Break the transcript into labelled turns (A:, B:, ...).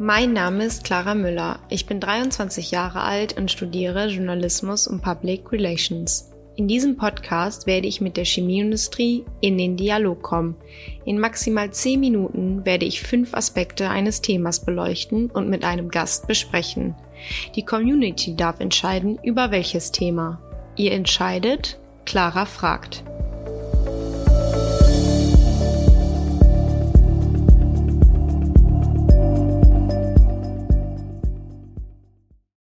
A: Mein Name ist Clara Müller. Ich bin 23 Jahre alt und studiere Journalismus und Public Relations. In diesem Podcast werde ich mit der Chemieindustrie in den Dialog kommen. In maximal 10 Minuten werde ich fünf Aspekte eines Themas beleuchten und mit einem Gast besprechen. Die Community darf entscheiden, über welches Thema. Ihr entscheidet, Clara fragt.